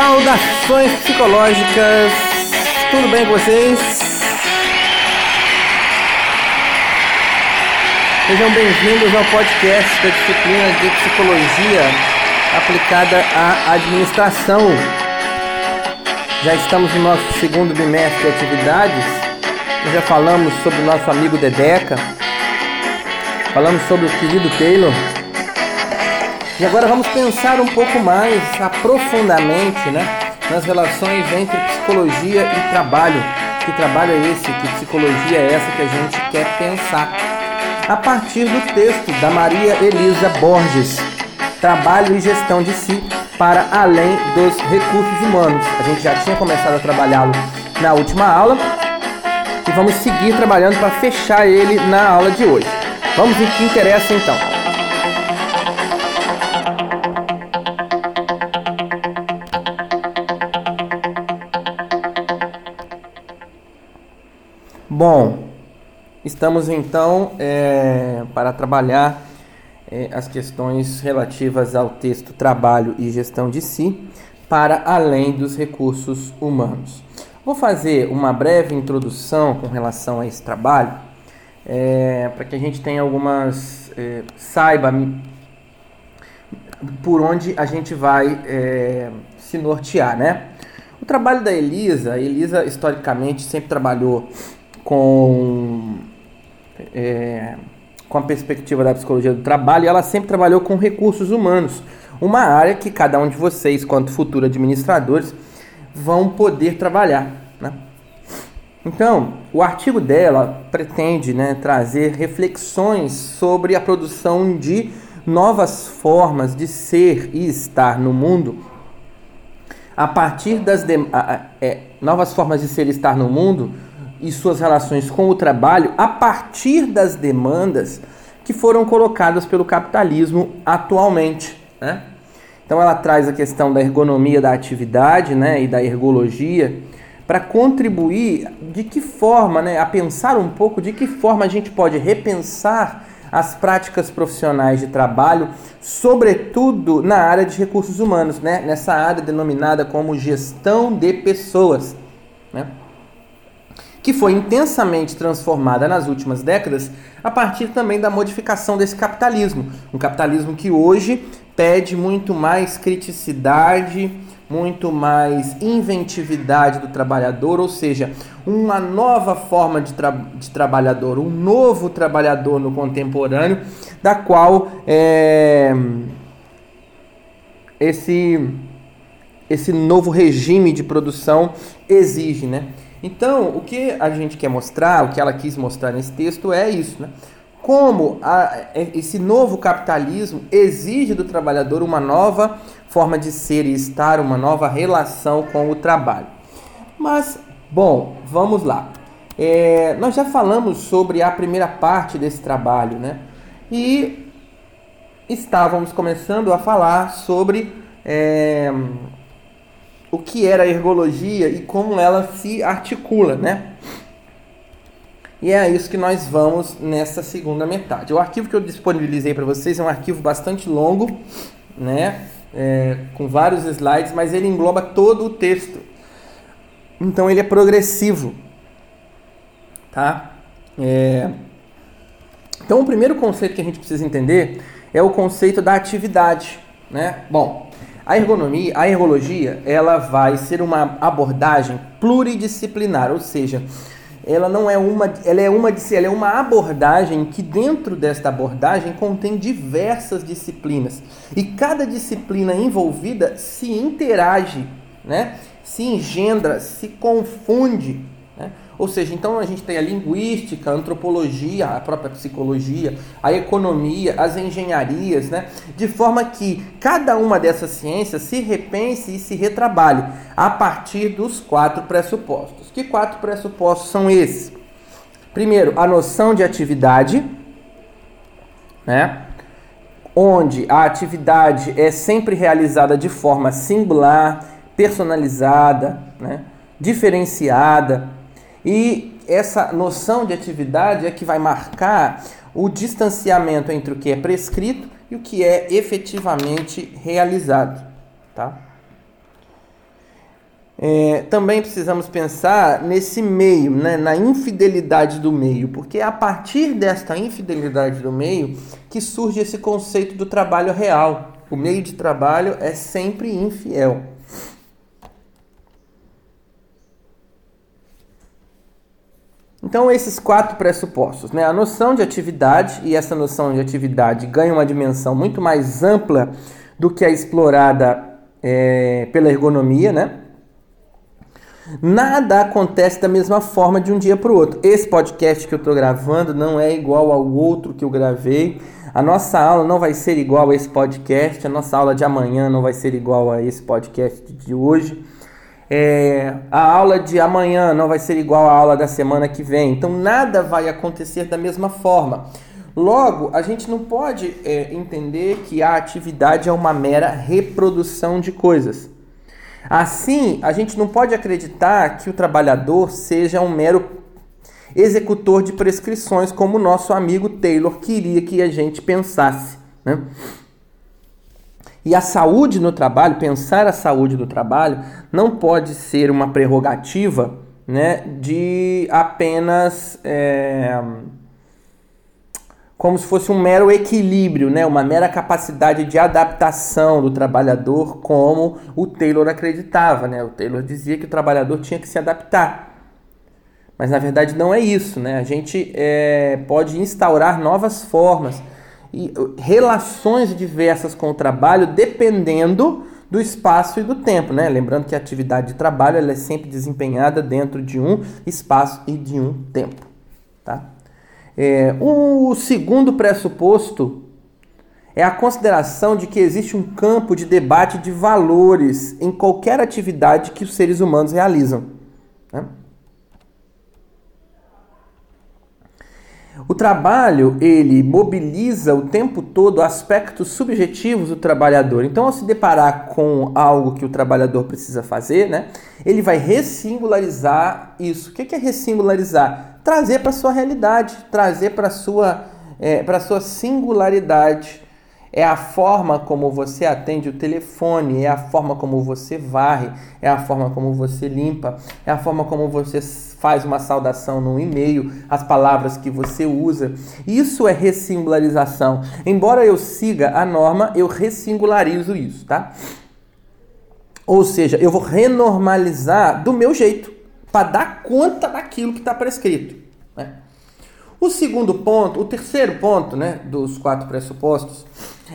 Saudações psicológicas, tudo bem com vocês? Sejam bem-vindos ao podcast da disciplina de psicologia aplicada à administração. Já estamos no nosso segundo bimestre de atividades. Já falamos sobre o nosso amigo Dedeca, falamos sobre o querido Taylor. E agora vamos pensar um pouco mais aprofundadamente né, nas relações entre psicologia e trabalho. Que trabalho é esse? Que psicologia é essa que a gente quer pensar? A partir do texto da Maria Elisa Borges, Trabalho e Gestão de Si para Além dos Recursos Humanos. A gente já tinha começado a trabalhá-lo na última aula e vamos seguir trabalhando para fechar ele na aula de hoje. Vamos ver o que interessa então. Bom, estamos então é, para trabalhar é, as questões relativas ao texto Trabalho e Gestão de Si para além dos recursos humanos. Vou fazer uma breve introdução com relação a esse trabalho, é, para que a gente tenha algumas. É, saiba por onde a gente vai é, se nortear, né? O trabalho da Elisa, a Elisa historicamente sempre trabalhou com, é, com a perspectiva da psicologia do trabalho, ela sempre trabalhou com recursos humanos, uma área que cada um de vocês, quanto futuro administradores, vão poder trabalhar. Né? Então, o artigo dela pretende né, trazer reflexões sobre a produção de novas formas de ser e estar no mundo a partir das de, é, novas formas de ser e estar no mundo e suas relações com o trabalho a partir das demandas que foram colocadas pelo capitalismo atualmente. Né? Então ela traz a questão da ergonomia da atividade né, e da ergologia para contribuir de que forma, né, a pensar um pouco de que forma a gente pode repensar as práticas profissionais de trabalho, sobretudo na área de recursos humanos, né, nessa área denominada como gestão de pessoas. Né? Que foi intensamente transformada nas últimas décadas a partir também da modificação desse capitalismo. Um capitalismo que hoje pede muito mais criticidade, muito mais inventividade do trabalhador, ou seja, uma nova forma de, tra de trabalhador, um novo trabalhador no contemporâneo, da qual é, esse, esse novo regime de produção exige, né? Então, o que a gente quer mostrar, o que ela quis mostrar nesse texto é isso, né? Como a, é, esse novo capitalismo exige do trabalhador uma nova forma de ser e estar, uma nova relação com o trabalho. Mas, bom, vamos lá. É, nós já falamos sobre a primeira parte desse trabalho, né? E estávamos começando a falar sobre é, o que era a ergologia e como ela se articula, né? E é isso que nós vamos nessa segunda metade. O arquivo que eu disponibilizei para vocês é um arquivo bastante longo, né? É, com vários slides, mas ele engloba todo o texto. Então ele é progressivo, tá? É... Então o primeiro conceito que a gente precisa entender é o conceito da atividade, né? Bom, a ergonomia, a ergologia, ela vai ser uma abordagem pluridisciplinar, ou seja, ela não é uma, ela é uma, ela é uma abordagem que dentro desta abordagem contém diversas disciplinas e cada disciplina envolvida se interage, né? Se engendra, se confunde ou seja, então a gente tem a linguística, a antropologia, a própria psicologia, a economia, as engenharias, né? de forma que cada uma dessas ciências se repense e se retrabalhe a partir dos quatro pressupostos. Que quatro pressupostos são esses? Primeiro, a noção de atividade, né? onde a atividade é sempre realizada de forma singular, personalizada, né? diferenciada, e essa noção de atividade é que vai marcar o distanciamento entre o que é prescrito e o que é efetivamente realizado, tá? é, também precisamos pensar nesse meio, né, na infidelidade do meio, porque é a partir desta infidelidade do meio que surge esse conceito do trabalho real. O meio de trabalho é sempre infiel. Então, esses quatro pressupostos, né? A noção de atividade, e essa noção de atividade ganha uma dimensão muito mais ampla do que a explorada é, pela ergonomia, né? Nada acontece da mesma forma de um dia para o outro. Esse podcast que eu estou gravando não é igual ao outro que eu gravei. A nossa aula não vai ser igual a esse podcast. A nossa aula de amanhã não vai ser igual a esse podcast de hoje. É, a aula de amanhã não vai ser igual à aula da semana que vem. Então nada vai acontecer da mesma forma. Logo, a gente não pode é, entender que a atividade é uma mera reprodução de coisas. Assim, a gente não pode acreditar que o trabalhador seja um mero executor de prescrições, como o nosso amigo Taylor queria que a gente pensasse. Né? E a saúde no trabalho, pensar a saúde do trabalho, não pode ser uma prerrogativa né, de apenas. É, como se fosse um mero equilíbrio, né? uma mera capacidade de adaptação do trabalhador, como o Taylor acreditava. Né? O Taylor dizia que o trabalhador tinha que se adaptar. Mas na verdade não é isso. Né? A gente é, pode instaurar novas formas e relações diversas com o trabalho dependendo do espaço e do tempo, né? Lembrando que a atividade de trabalho ela é sempre desempenhada dentro de um espaço e de um tempo, tá? É, o segundo pressuposto é a consideração de que existe um campo de debate de valores em qualquer atividade que os seres humanos realizam. Né? O trabalho, ele mobiliza o tempo todo aspectos subjetivos do trabalhador. Então, ao se deparar com algo que o trabalhador precisa fazer, né, ele vai ressingularizar isso. O que é ressingularizar? Trazer para a sua realidade, trazer para a sua, é, sua singularidade é a forma como você atende o telefone, é a forma como você varre, é a forma como você limpa, é a forma como você faz uma saudação no e-mail, as palavras que você usa. Isso é ressingularização. Embora eu siga a norma, eu ressingularizo isso, tá? Ou seja, eu vou renormalizar do meu jeito, para dar conta daquilo que está prescrito. O segundo ponto, o terceiro ponto né, dos quatro pressupostos,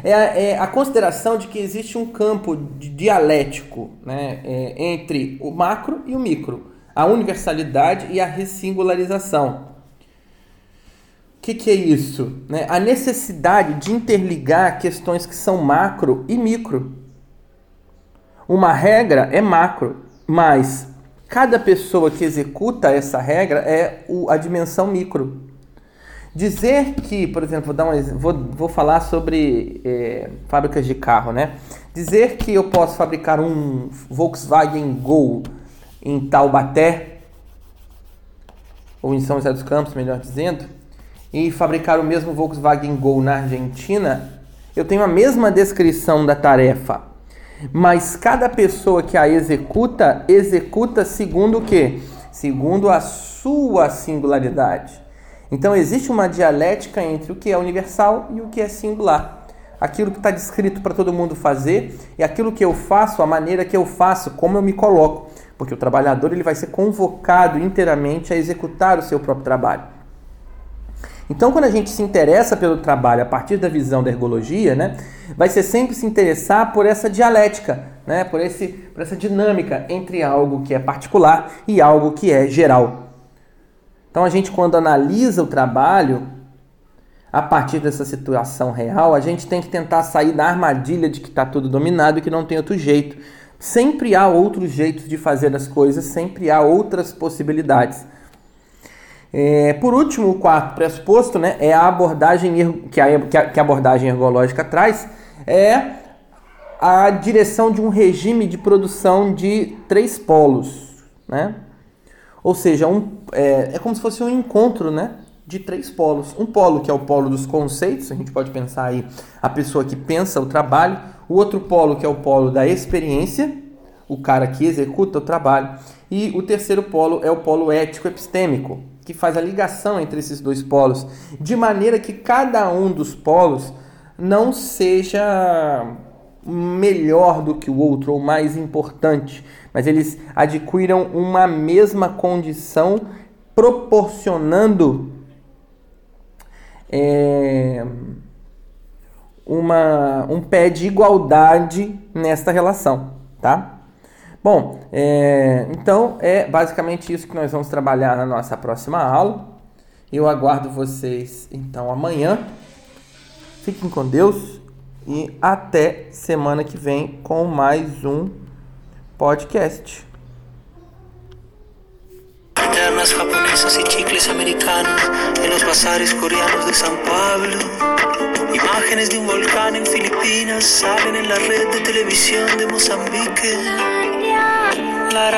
é a, é a, consideração de que existe um campo dialético né, é, entre o macro e o micro, a universalidade e a ressingularização. O que, que é isso? Né? A necessidade de interligar questões que são macro e micro. Uma regra é macro, mas cada pessoa que executa essa regra é a dimensão micro. Dizer que, por exemplo, vou, dar um, vou, vou falar sobre é, fábricas de carro, né? Dizer que eu posso fabricar um Volkswagen Gol em Taubaté, ou em São José dos Campos, melhor dizendo, e fabricar o mesmo Volkswagen Gol na Argentina, eu tenho a mesma descrição da tarefa, mas cada pessoa que a executa, executa segundo o quê? Segundo a sua singularidade. Então existe uma dialética entre o que é universal e o que é singular. Aquilo que está descrito para todo mundo fazer e aquilo que eu faço, a maneira que eu faço, como eu me coloco. Porque o trabalhador ele vai ser convocado inteiramente a executar o seu próprio trabalho. Então, quando a gente se interessa pelo trabalho a partir da visão da ergologia, né, vai ser sempre se interessar por essa dialética, né, por, esse, por essa dinâmica entre algo que é particular e algo que é geral. Então a gente quando analisa o trabalho a partir dessa situação real, a gente tem que tentar sair da armadilha de que está tudo dominado e que não tem outro jeito. Sempre há outros jeitos de fazer as coisas, sempre há outras possibilidades. É, por último, o quarto pressuposto né, é a abordagem que a, que a abordagem ergológica traz, é a direção de um regime de produção de três polos. Né? Ou seja, um, é, é como se fosse um encontro né, de três polos. Um polo que é o polo dos conceitos, a gente pode pensar aí a pessoa que pensa o trabalho. O outro polo que é o polo da experiência. o cara que executa o trabalho. E o terceiro polo é o polo ético-epistêmico, que faz a ligação entre esses dois polos, de maneira que cada um dos polos não seja melhor do que o outro ou mais importante, mas eles adquiram uma mesma condição, proporcionando é, uma, um pé de igualdade nesta relação, tá? Bom, é, então é basicamente isso que nós vamos trabalhar na nossa próxima aula. Eu aguardo vocês então amanhã. Fiquem com Deus e até semana que vem com mais um podcast. Ternas japonesas y chicles americanos en los bazares coreanos de São Paulo. Imágenes de un volcán en Filipinas salen en la red de televisión de Mozambique. La,